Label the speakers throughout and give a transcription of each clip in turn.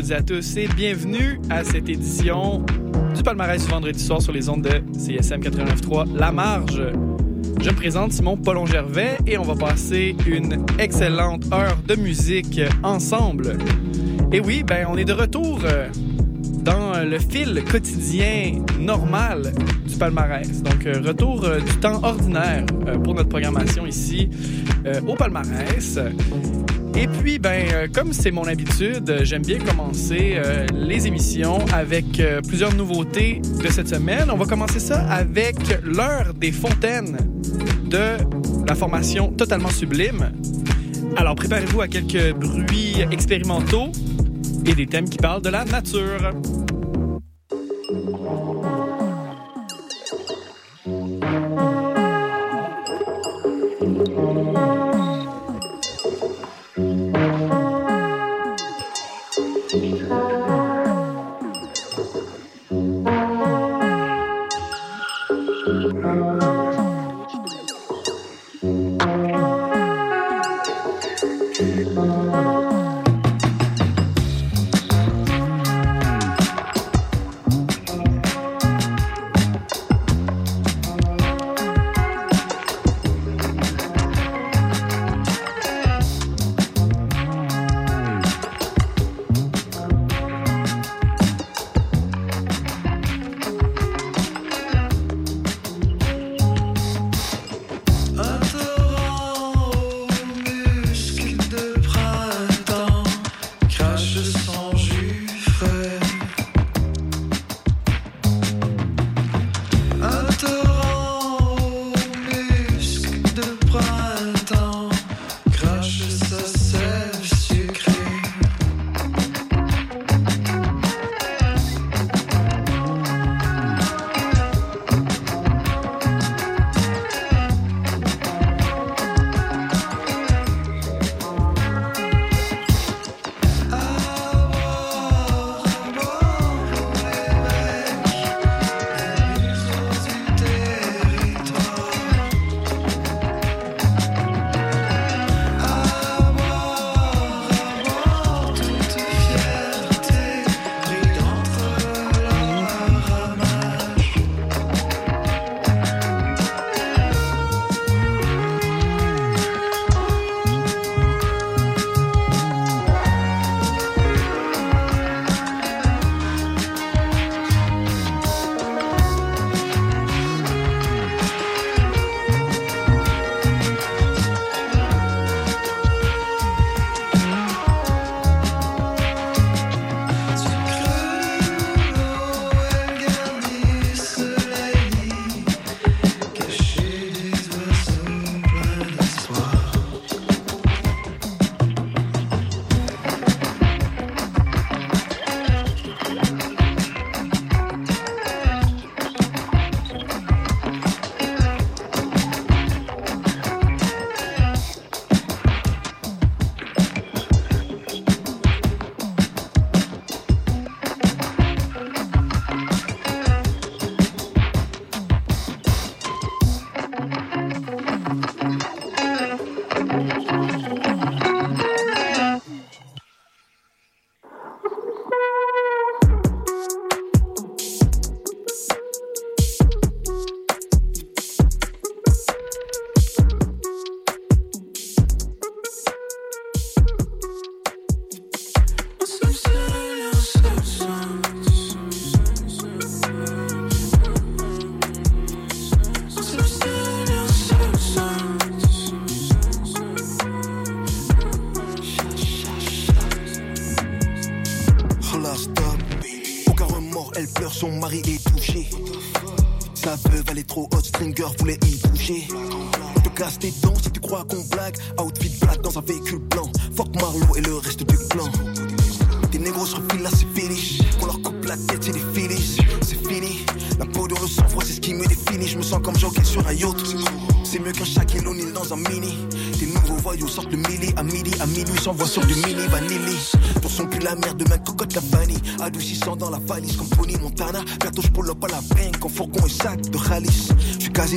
Speaker 1: toutes et à tous et bienvenue à cette édition du palmarès du vendredi soir sur les ondes de CSM 89.3 La Marge. Je me présente Simon Paulon Gervais et on va passer une excellente heure de musique ensemble. Et oui, ben on est de retour euh, dans le fil quotidien normal du palmarès. Donc euh, retour euh, du temps ordinaire pour notre programmation ici au palmarès. Et puis, ben, comme c'est mon habitude, j'aime bien commencer les émissions avec plusieurs nouveautés de cette semaine. On va commencer ça avec l'heure des fontaines de la formation Totalement Sublime. Alors, préparez-vous à quelques bruits expérimentaux et des thèmes qui parlent de la nature.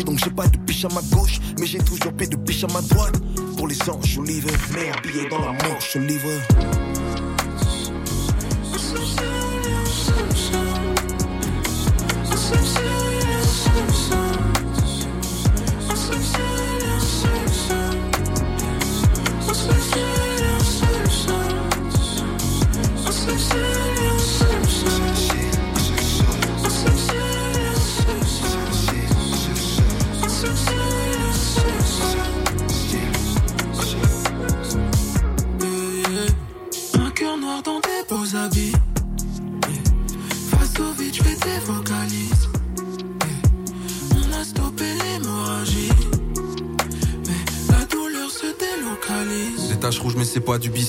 Speaker 2: Donc j'ai pas de biche à ma gauche. Mais j'ai toujours paix de biche à ma droite. Pour les anges, je livre. Mais habillé dans la manche, je livre.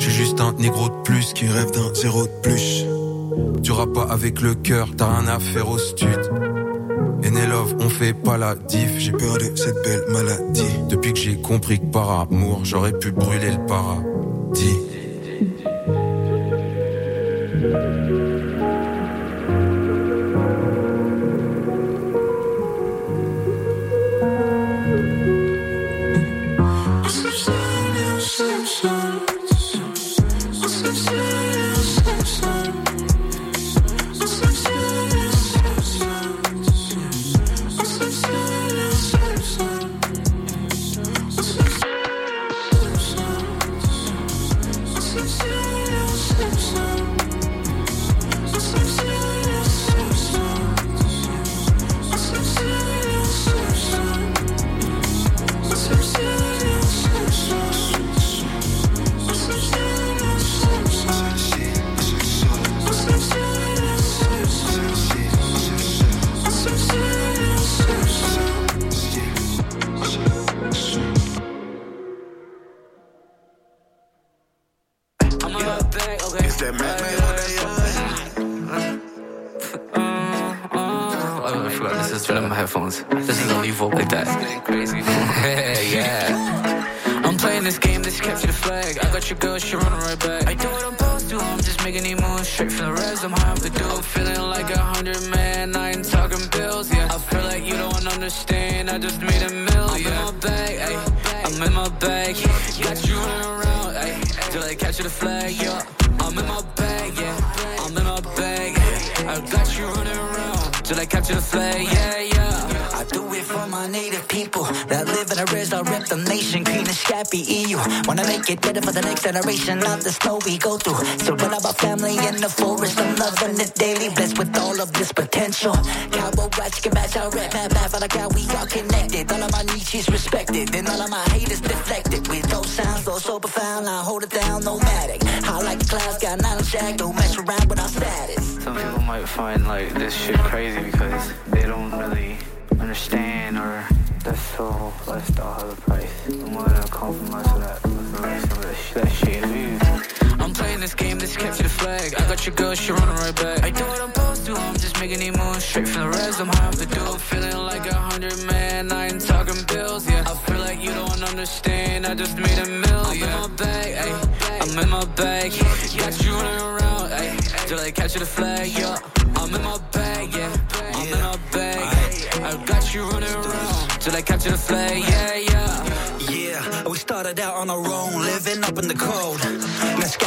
Speaker 3: Hein. Je suis juste un négro de plus qui rêve d'un zéro de plus. Tu pas avec le cœur, t'as rien à faire au stud. Love, on fait pas la diff. J'ai peur de cette belle maladie. Depuis que j'ai compris que par amour, j'aurais pu brûler le paradis.
Speaker 4: Generation of the snow we go through. So when about family in the forest, I'm loving it daily, blessed with all of this potential. Cowboy rights can match our rap, mad, for like how we all connected. All of my niches respected, and all of my haters deflected. With those sounds, so so profound, I hold it down, nomadic. High like the clouds, got nine jack, don't mess around with our status.
Speaker 5: Some people might find like this shit crazy because they don't really understand or that's so all the price. I'm gonna compromise your girl, she running right back. I do what I'm supposed to, I'm just making it move straight from the rest. I'm high off the dope, feeling like a hundred man. I ain't talking bills, yeah. I feel like you don't understand. I just made a million. I'm in my bag, ay. I'm in my bag. Got you running around, ay. Till I catch you the flag, yeah. I'm in my bag, yeah. I'm in my bag. I got you running around till I capture the flag, yeah, yeah.
Speaker 4: Yeah, we started out on our own, living up in the cold.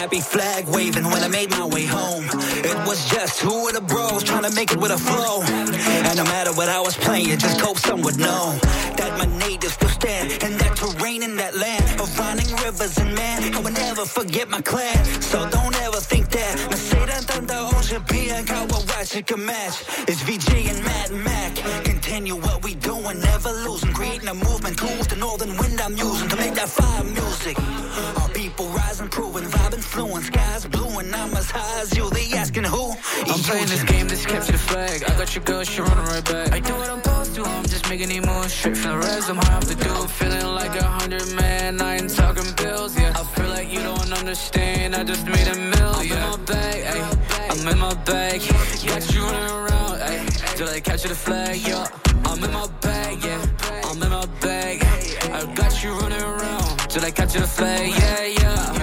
Speaker 4: Scabby flag waving when I made my way home. It was just who were the bros trying to make it with a flow. And no matter what I was playing, just hope some would know that my natives still stand in that terrain in that land of running rivers and man. I will never forget my clan, so don't ever think that. Me say that hoje bien, kawa watch it can match. It's VG and Mad Mac. Continue what we doing, never losing. Creating a movement, with the northern wind I'm using to make that fire music. Skies blue and I'm as high as you. They asking who?
Speaker 5: I'm playing this game, this capture the flag. I got your girl, she running right back. I do what I'm supposed to, I'm just making it moves straight from the res. I'm high off the dope, feeling like a hundred man. I ain't talking bills, yeah. I feel like you don't understand. I just made a mill, yeah. I'm in my bag, ay. I'm in my bag. Got you running around, ay. Till I catch you the flag, yeah. I'm in my bag, yeah. I'm in my bag. I got you running around till I catch the flag, yeah, yeah.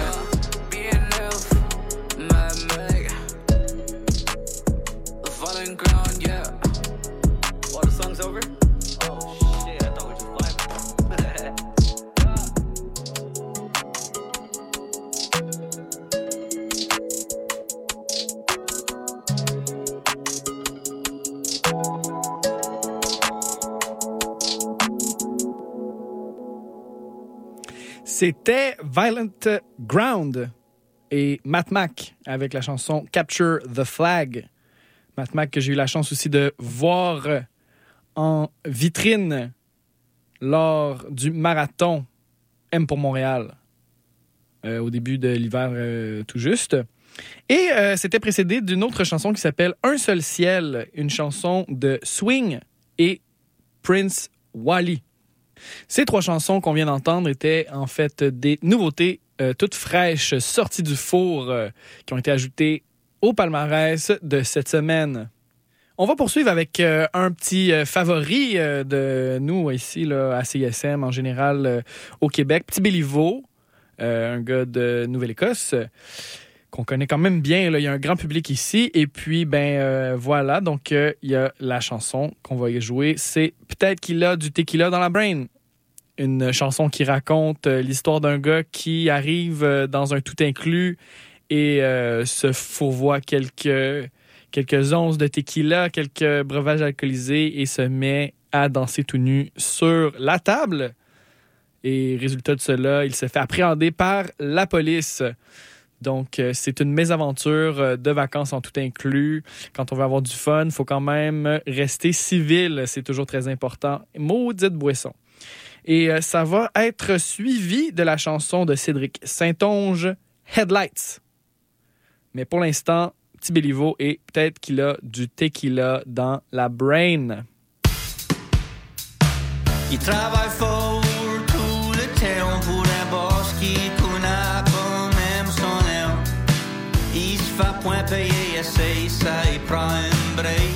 Speaker 1: C'était Violent Ground et Matt Mac avec la chanson Capture the Flag. Matt Mac que j'ai eu la chance aussi de voir en vitrine lors du marathon M pour Montréal euh, au début de l'hiver euh, tout juste. Et euh, c'était précédé d'une autre chanson qui s'appelle Un seul ciel, une chanson de Swing et Prince Wally. Ces trois chansons qu'on vient d'entendre étaient en fait des nouveautés euh, toutes fraîches sorties du four euh, qui ont été ajoutées au palmarès de cette semaine. On va poursuivre avec euh, un petit favori de nous ici là, à CISM en général au Québec, Petit Béliveau, un gars de Nouvelle-Écosse qu'on connaît quand même bien. Il y a un grand public ici. Et puis, ben euh, voilà, donc euh, il y a la chanson qu'on va y jouer. C'est Peut-être qu'il a du tequila dans la brain. Une chanson qui raconte euh, l'histoire d'un gars qui arrive dans un tout inclus et se fourvoie quelques, quelques onces de tequila, quelques breuvages alcoolisés et se met à danser tout nu sur la table. Et résultat de cela, il se fait appréhender par la police. Donc, euh, c'est une mésaventure euh, de vacances en tout inclus. Quand on veut avoir du fun, il faut quand même rester civil. C'est toujours très important. Maudite boisson. Et euh, ça va être suivi de la chanson de Cédric Saint-Onge, Headlights. Mais pour l'instant, Petit Béliveau et peut-être qu'il a du tequila dans la brain.
Speaker 6: Il travaille Fait point payer, essaye ça, il prend un break.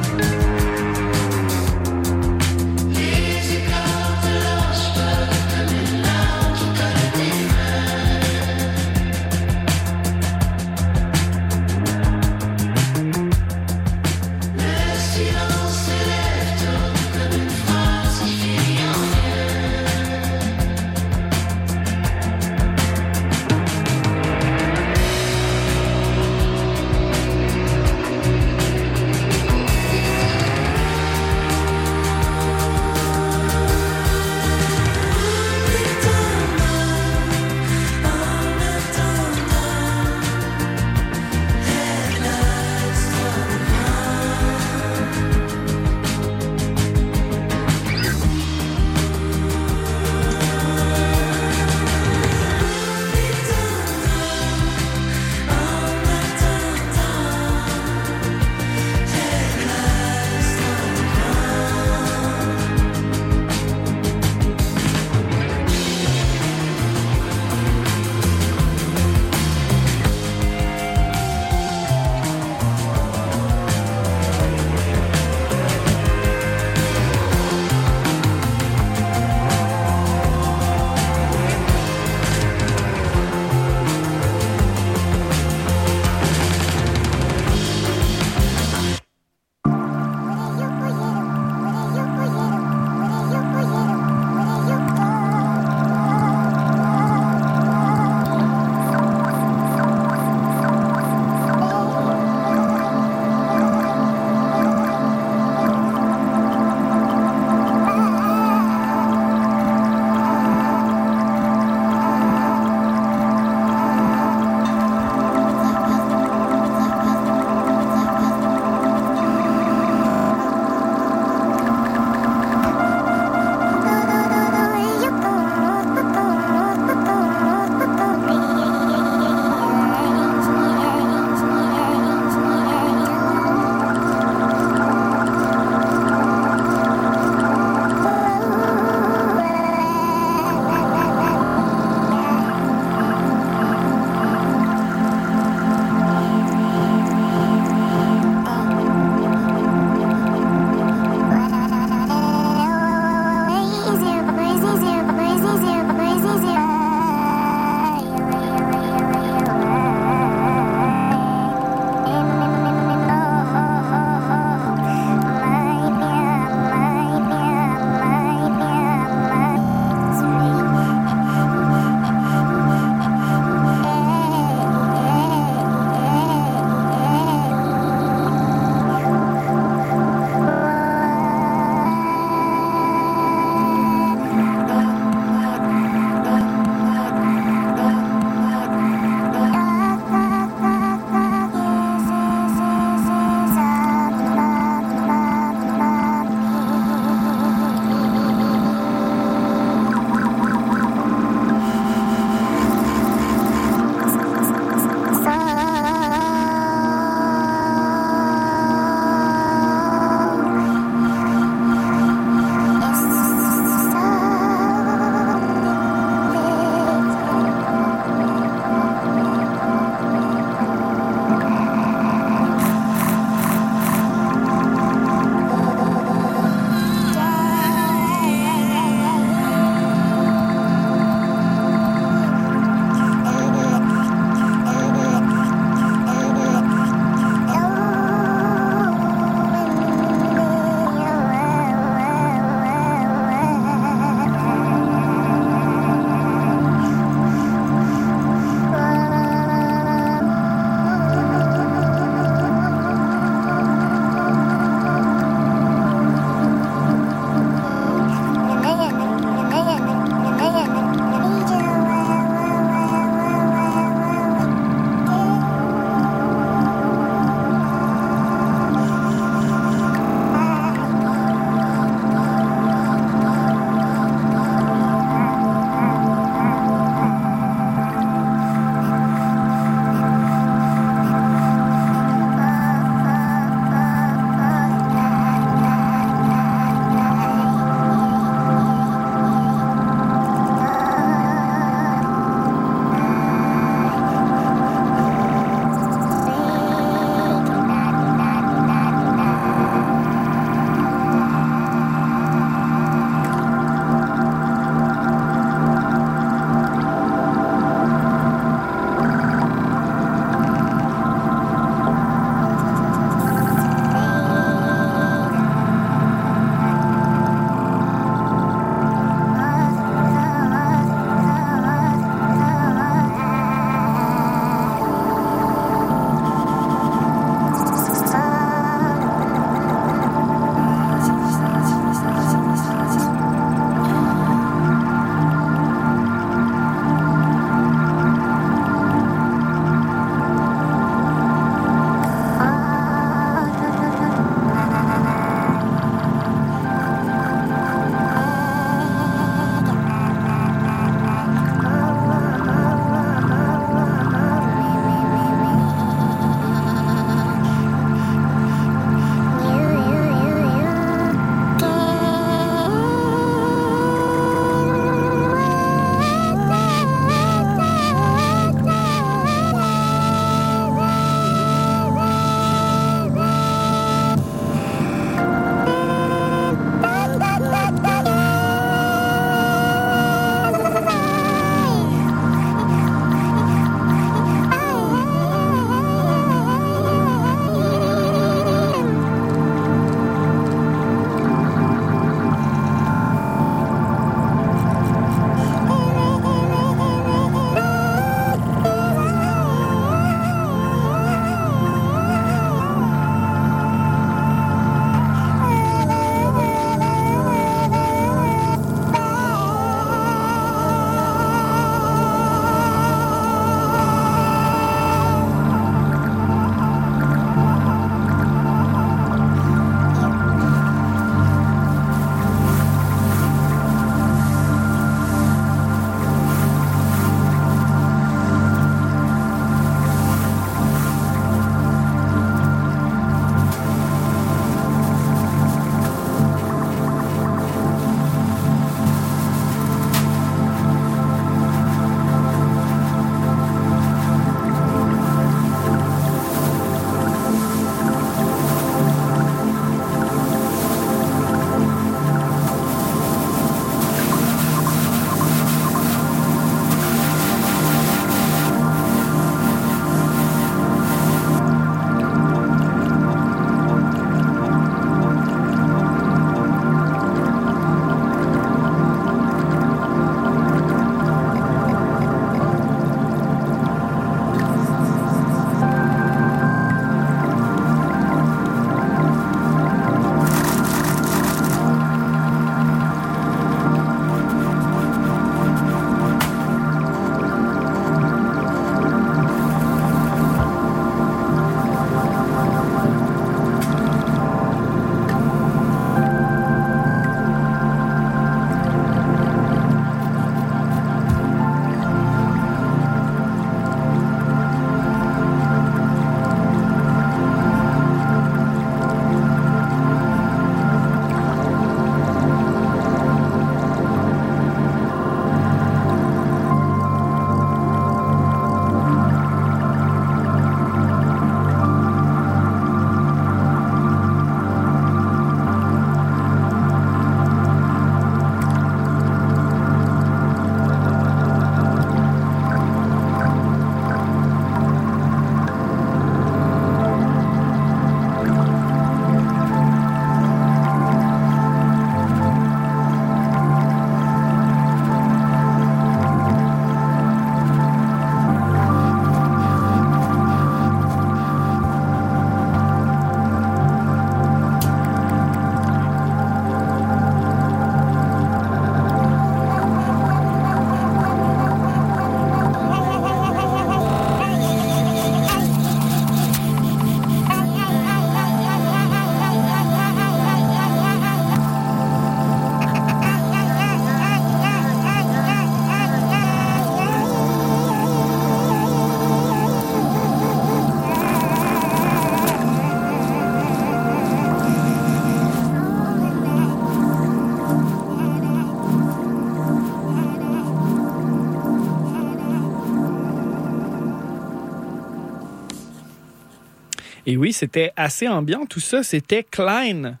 Speaker 1: Oui, c'était assez ambiant tout ça. C'était Klein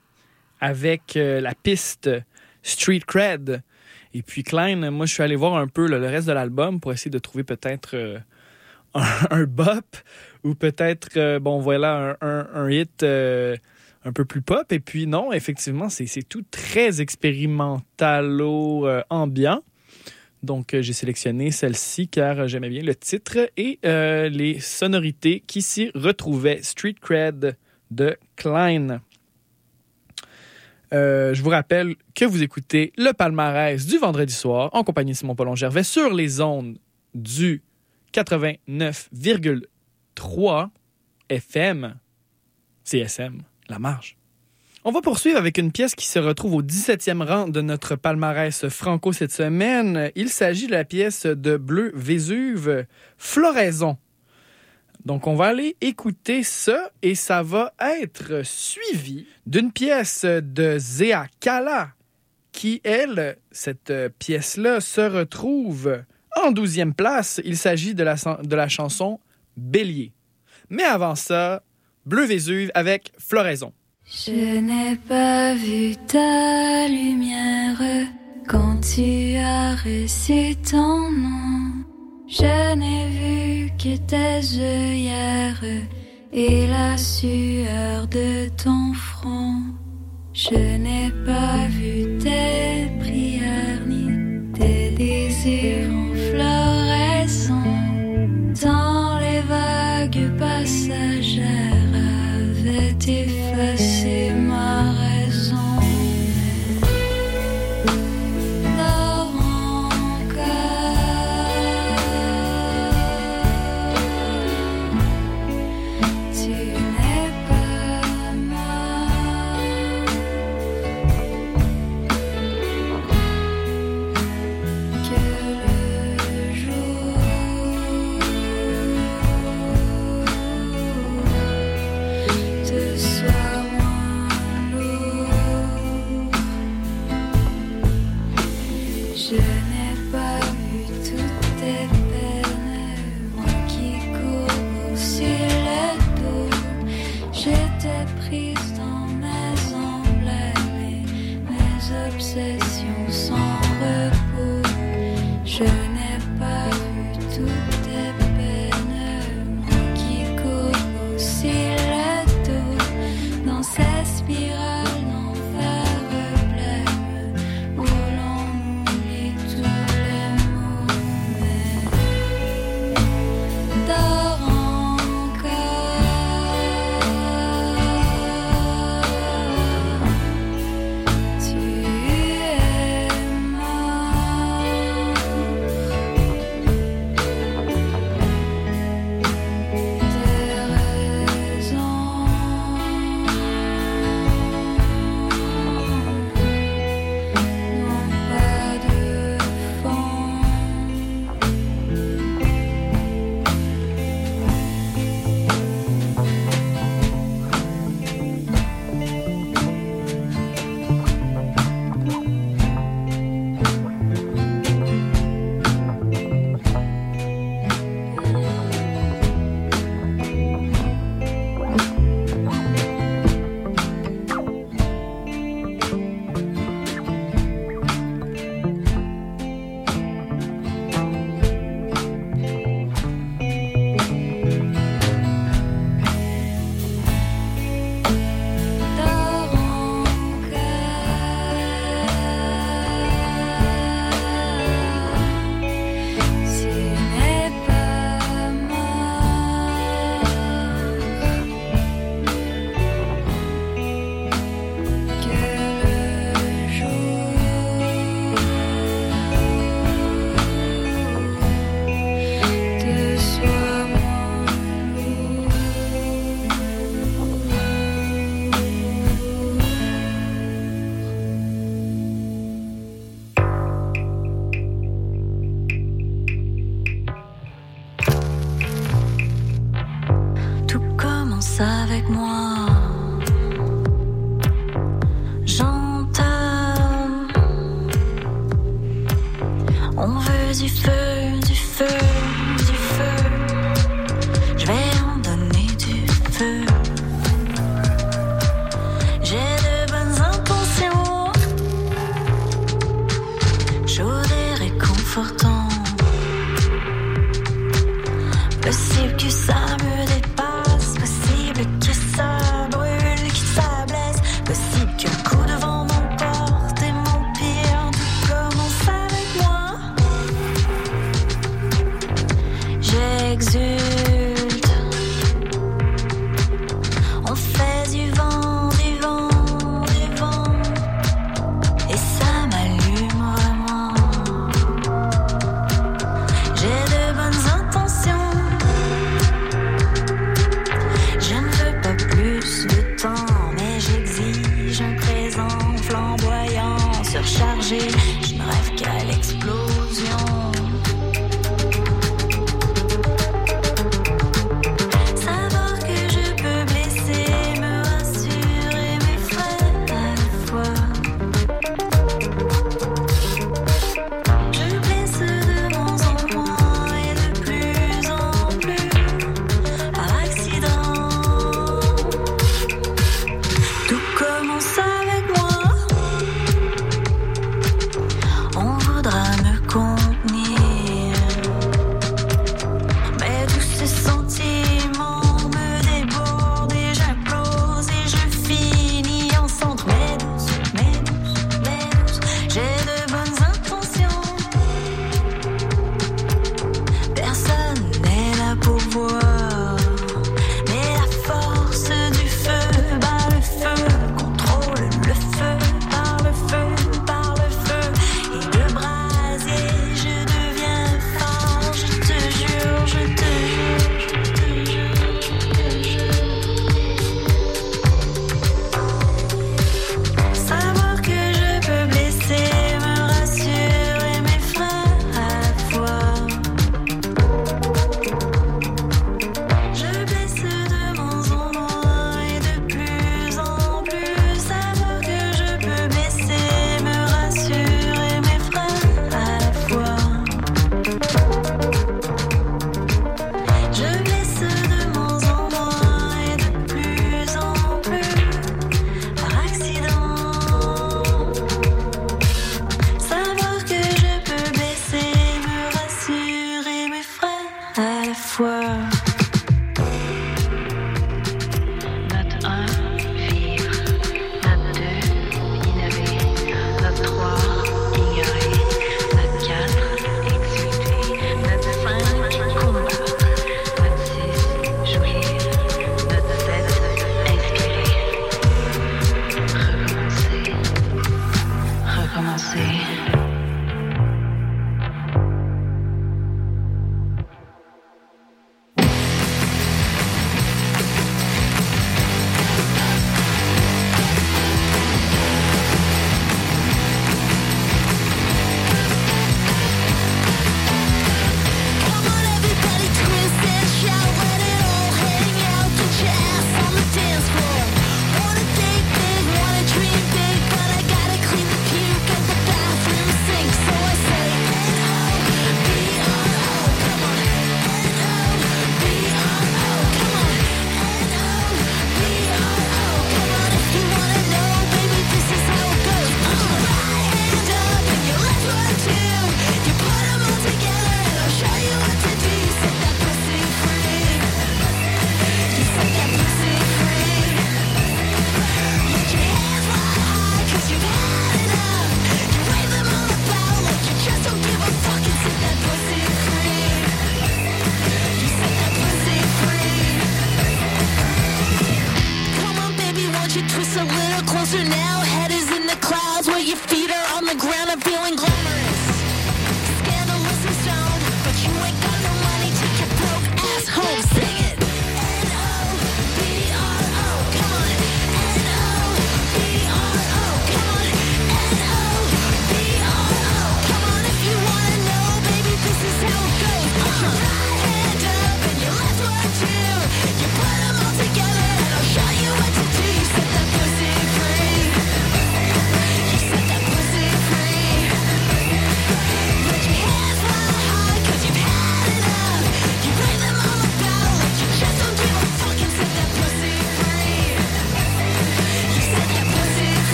Speaker 1: avec euh, la piste Street Cred. Et puis Klein, moi je suis allé voir un peu le reste de l'album pour essayer de trouver peut-être euh, un, bop ou peut-être, euh, bon voilà, un, un- hit un peu plus pop. Et puis non, effectivement, c'est c'est tout très expérimentalo-ambiant. Donc euh, j'ai sélectionné celle-ci car euh, j'aimais bien le titre et euh, les sonorités qui s'y retrouvaient. Street Cred de Klein. Je vous rappelle que vous écoutez le palmarès du vendredi soir en compagnie de Simon Paulon Gervais sur les ondes du 89,3 FM CSM, la marge. On va poursuivre avec une pièce qui se retrouve au 17e rang de notre palmarès franco cette semaine. Il s'agit de la pièce de Bleu Vésuve, Floraison. Donc, on va aller écouter ça et ça va être suivi d'une pièce de Zéa Kala qui, elle, cette pièce-là, se retrouve en 12e place. Il s'agit de la, de la chanson Bélier. Mais avant ça, Bleu Vésuve avec Floraison.
Speaker 7: Je n'ai pas vu ta lumière quand tu as reçu ton nom. Je n'ai vu que tes œillères et la sueur de ton front. Je n'ai pas vu tes prières ni tes désirs en floraison. Tant les vagues passagères avaient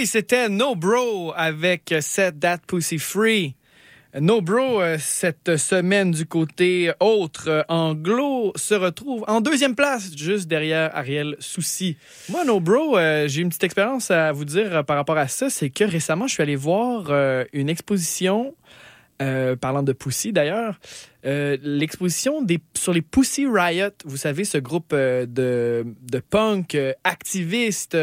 Speaker 1: oui, c'était No Bro avec Set That Pussy Free. No Bro, euh, cette semaine du côté autre, euh, anglo, se retrouve en deuxième place, juste derrière Ariel Souci. Moi, No Bro, euh, j'ai une petite expérience à vous dire par rapport à ça. C'est que récemment, je suis allé voir une exposition, parlant de Pussy d'ailleurs, l'exposition sur les Pussy Riot. Vous savez, ce groupe de, de punk euh, activistes,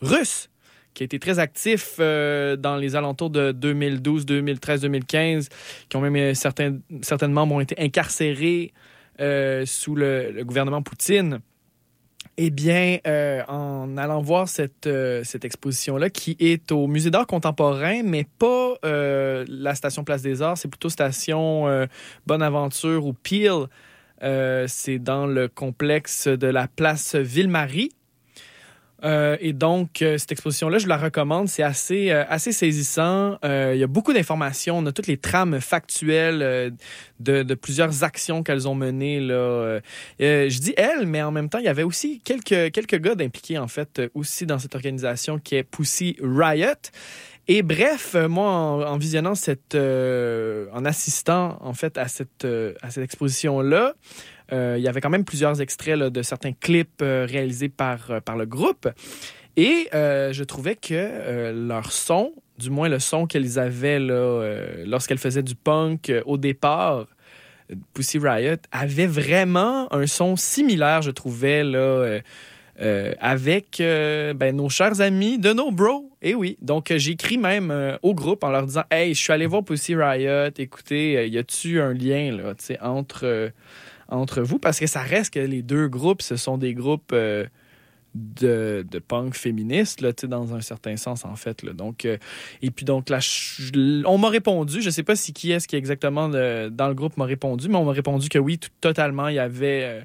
Speaker 1: russes qui a été très actif euh, dans les alentours de 2012, 2013, 2015, qui ont même euh, certains, certains membres ont été incarcérés euh, sous le, gouvernement Poutine. Eh bien, en allant voir cette, cette exposition-là, qui est au Musée d'art contemporain, mais pas la station Place des Arts, c'est plutôt station Bonaventure ou Peel. C'est dans le complexe de la place Ville-Marie. Euh, et donc, euh, cette exposition-là, je la recommande. C'est assez, euh, assez saisissant. Il y a beaucoup d'informations. On a toutes les trames factuelles de, plusieurs actions qu'elles ont menées. Là. Je dis elles, mais en même temps, il y avait aussi quelques, quelques gars impliqués, en fait, aussi dans cette organisation qui est Pussy Riot. Et bref, moi, en, visionnant cette, en assistant en fait à cette, à cette exposition-là, euh, il y avait quand même plusieurs extraits de certains clips euh, réalisés par, euh, par le groupe. Et euh, je trouvais que euh, leur son, du moins le son qu'elles avaient euh, lorsqu'elles faisaient du punk euh, au départ, euh, Pussy Riot, avait vraiment un son similaire, je trouvais, là, euh, euh, avec euh, ben, nos chers amis de nos bros. Et oui, donc euh, j'ai écrit même euh, au groupe en leur disant Hey, je suis allé voir Pussy Riot, écoutez, euh, y a-tu un lien là, entre, euh, entre vous Parce que ça reste que les deux groupes, ce sont des groupes. euh, de, de punk féministe, là, dans un certain sens, en fait. Donc, euh, et puis, donc, on m'a répondu, je sais pas si qui est-ce qui exactement le- dans le groupe m'a répondu, mais on m'a répondu que oui, totalement, il y avait, euh,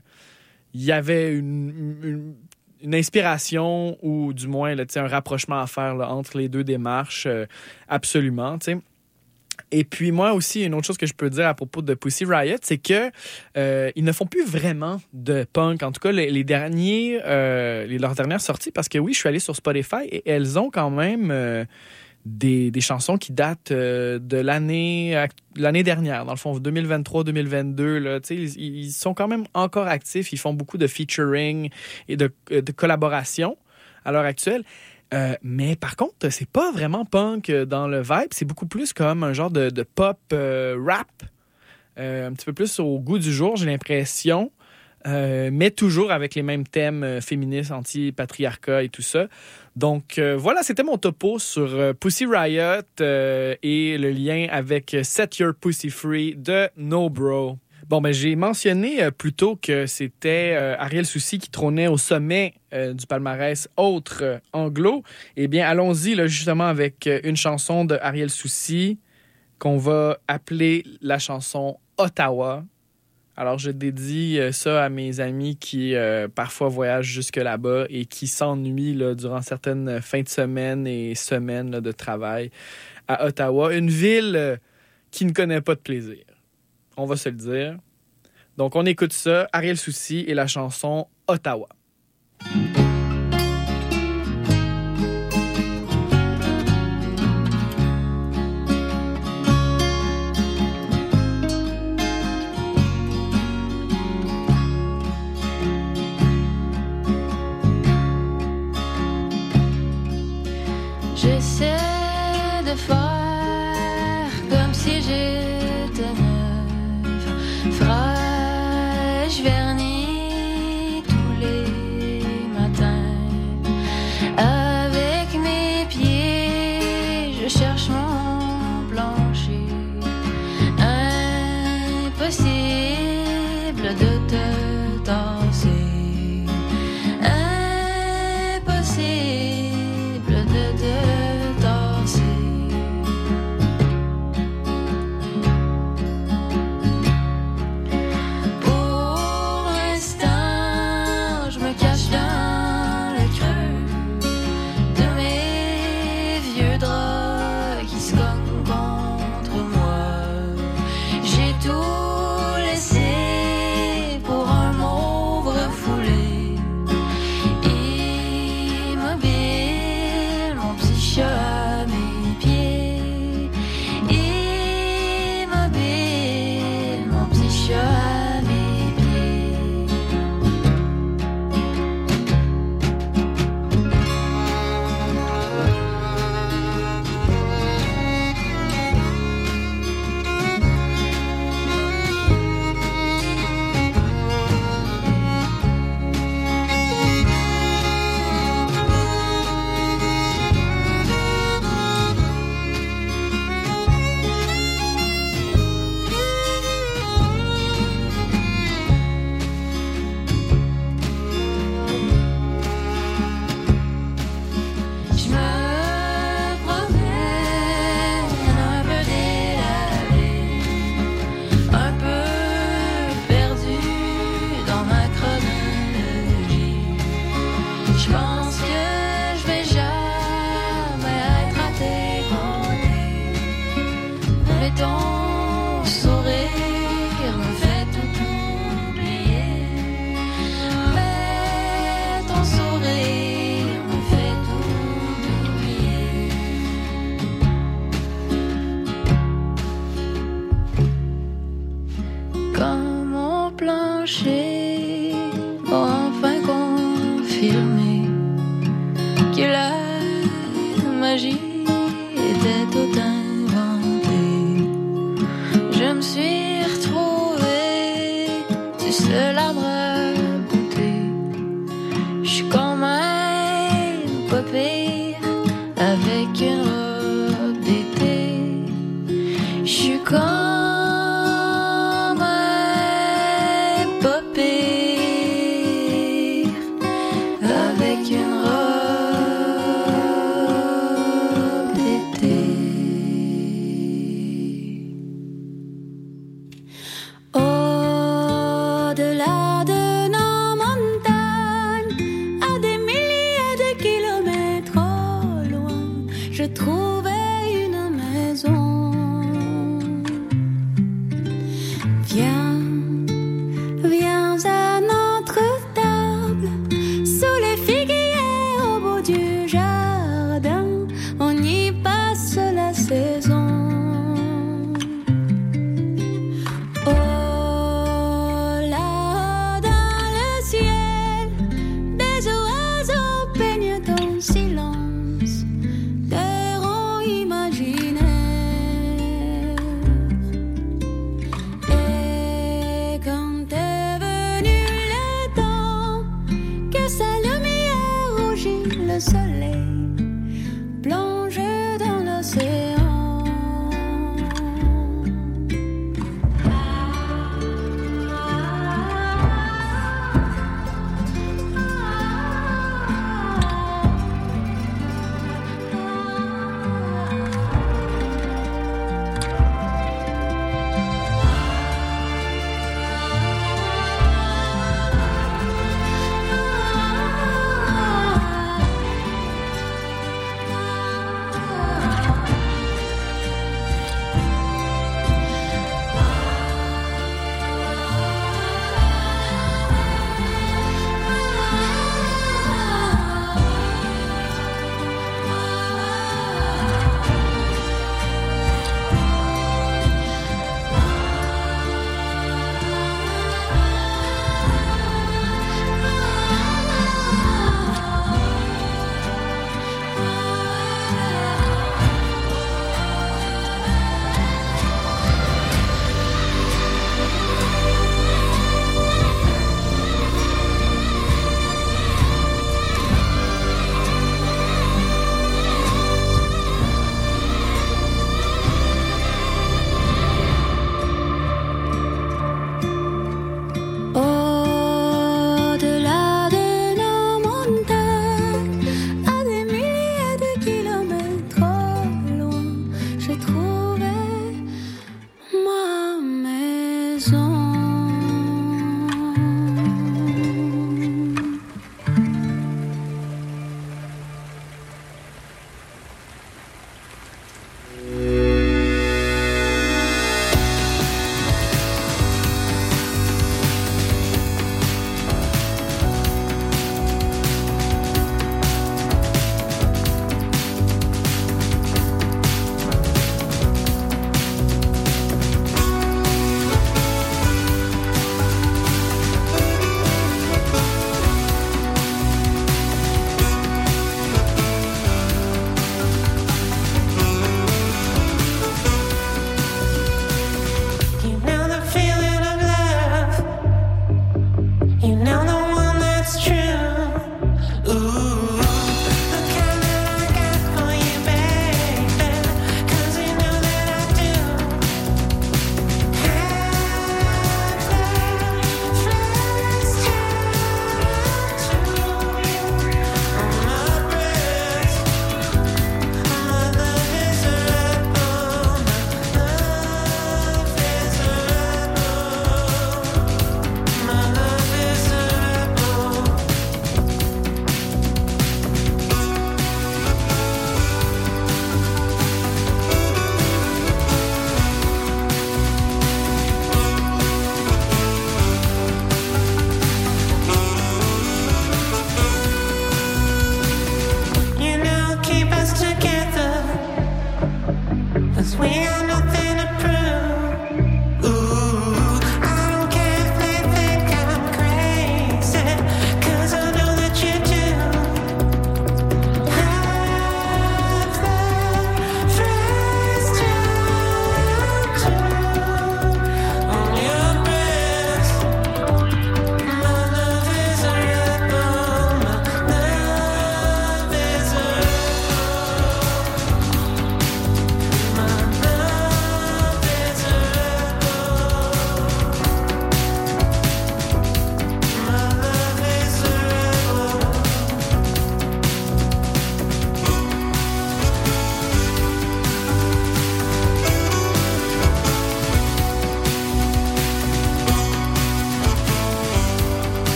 Speaker 1: il y avait une, une, inspiration ou du moins un rapprochement à faire entre les deux démarches, euh, absolument. Et puis moi aussi, une autre chose que je peux dire à propos de Pussy Riot, c'est que euh, ils ne font plus vraiment de punk. En tout cas, les, derniers, euh, leurs dernières sorties, parce que oui, je suis allé sur Spotify et elles ont quand même euh, des, des chansons qui datent euh, de l'année l'année dernière, dans le fond 2023-2022. Là, tu sais, ils, ils sont quand même encore actifs. Ils font beaucoup de featuring et de, de collaboration à l'heure actuelle. Euh, mais par contre, c'est pas vraiment punk euh, dans le vibe. C'est beaucoup plus comme un genre de, pop euh, rap. Un petit peu plus au goût du jour, j'ai l'impression. Mais toujours avec les mêmes thèmes féministes, anti-patriarcat et tout ça. Donc voilà, c'était mon topo sur Pussy Riot et le lien avec Set Your Pussy Free de No Bro. Bon, ben j'ai mentionné euh, plus tôt que c'était euh, Ariel Soucy qui trônait au sommet euh, du palmarès autre anglo. Eh bien, allons-y justement avec une chanson de Ariel Soucy qu'on va appeler la chanson Ottawa. Alors, je dédie ça à mes amis qui parfois voyagent jusque là-bas et qui s'ennuient durant certaines fins de semaine et semaines de travail à Ottawa, une ville qui ne connaît pas de plaisir. On va se le dire. Donc, on écoute ça, Ariel Soucy et la chanson Ottawa.
Speaker 8: Magie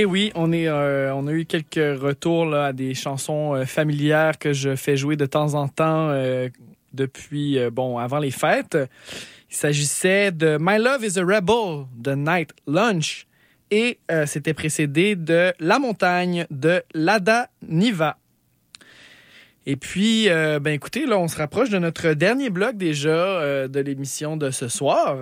Speaker 8: Et
Speaker 1: oui, euh, on a eu quelques retours à des chansons euh, familières que je fais jouer de temps en temps euh, depuis, bon, avant les fêtes. Il s'agissait de My Love is a Rebel de Night Lunch et c'était précédé de La Montagne de Lada Niva. Et puis, ben écoutez, là, on se rapproche de notre dernier bloc déjà de l'émission de ce soir.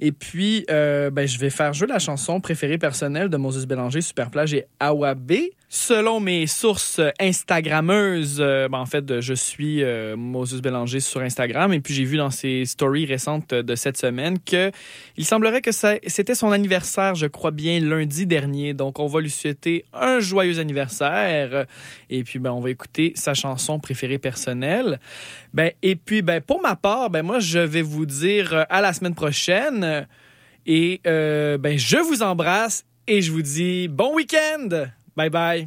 Speaker 1: Et puis, euh, ben, je vais faire jouer la chanson préférée personnelle de Moses Bélanger, Superplage et Awabé. Selon mes sources Instagrammeuses, euh, ben, en fait, je suis euh, Moses Bélanger sur Instagram. Et puis, j'ai vu dans ses stories récentes de cette semaine que il semblerait que c'était son anniversaire, je crois bien, lundi dernier. Donc, on va lui souhaiter un joyeux anniversaire. Et puis, ben, on va écouter sa chanson préférée personnelle. Ben, et puis, ben, pour ma part, ben, moi, je vais vous dire euh, à la semaine prochaine. Et ben, je vous embrasse et je vous dis bon week-end. Bye bye.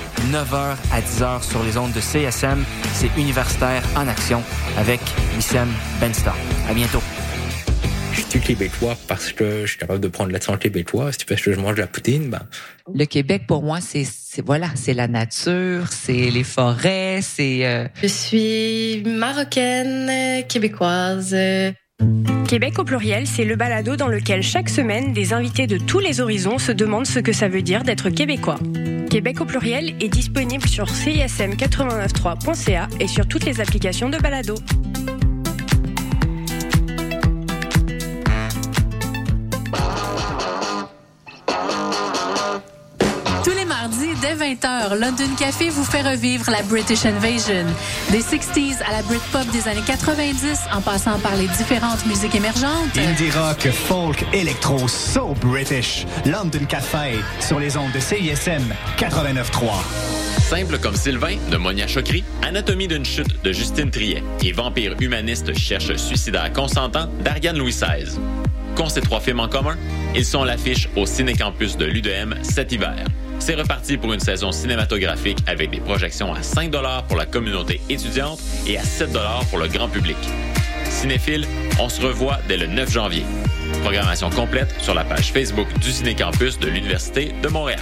Speaker 9: 9h à 10h sur les ondes de CSM, c'est Universitaire en Action avec Wissem Benstar. À bientôt.
Speaker 10: Je suis québécois parce que je suis capable de prendre l'accent québécois. Si parce que je mange de la poutine, ben,
Speaker 11: Le Québec, pour moi, c'est c'est- voilà, c'est la nature, c'est les forêts, c'est euh,
Speaker 12: Je suis marocaine, québécoise.
Speaker 13: Québec au pluriel, c'est le balado dans lequel chaque semaine, des invités de tous les horizons se demandent ce que ça veut dire d'être québécois. Québec au pluriel est disponible sur cism893.ca et sur toutes les applications de balado.
Speaker 14: Dès 20h, London Café vous fait revivre la British Invasion. Des 60s à la Britpop des années 90, en passant par les différentes musiques émergentes.
Speaker 15: Indie rock, folk, électro, so British. London Café, sur les ondes de CISM 89.3.
Speaker 16: Simple comme Sylvain de Monia Chokri, Anatomie d'une chute de Justine Triet et Vampire humaniste cherche suicidaire consentant d'Ariane Louis XVI. Qu'ont ces trois films en commun? Ils sont à l'affiche au Cinécampus de l'UDM cet hiver. C'est reparti pour une saison cinématographique avec des projections à 5 pour la communauté étudiante et à 7 pour le grand public. Cinéphile, on se revoit dès le 9 janvier. Programmation complète sur la page Facebook du Cinécampus de l'Université de Montréal.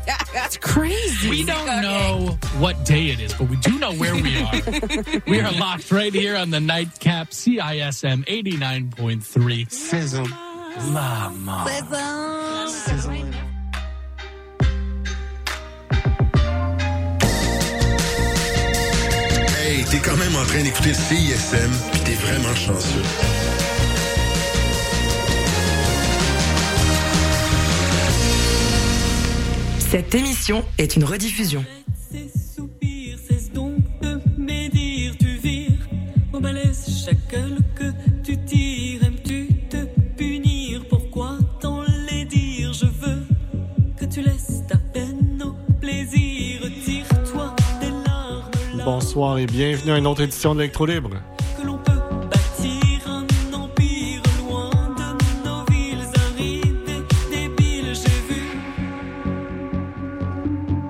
Speaker 17: That's crazy.
Speaker 18: We don't know what day it is, but we do know where we are. we are locked right here on the nightcap CISM 89.3.
Speaker 19: Sizzle.
Speaker 18: Lama.
Speaker 20: Sizzle.
Speaker 19: Hey, t'es quand même en train d'écouter CISM, puis t'es vraiment chanceux.
Speaker 21: Cette émission est une rediffusion.
Speaker 22: Ces soupirs cessent donc de médire, tu vires au malaise chaque gueule que tu tires. Aimes-tu te punir? Pourquoi t'en les dire? Je veux que tu laisses ta peine au plaisir. Tire-toi des larmes.
Speaker 23: Bonsoir et bienvenue à une autre édition de l'Electro Libre.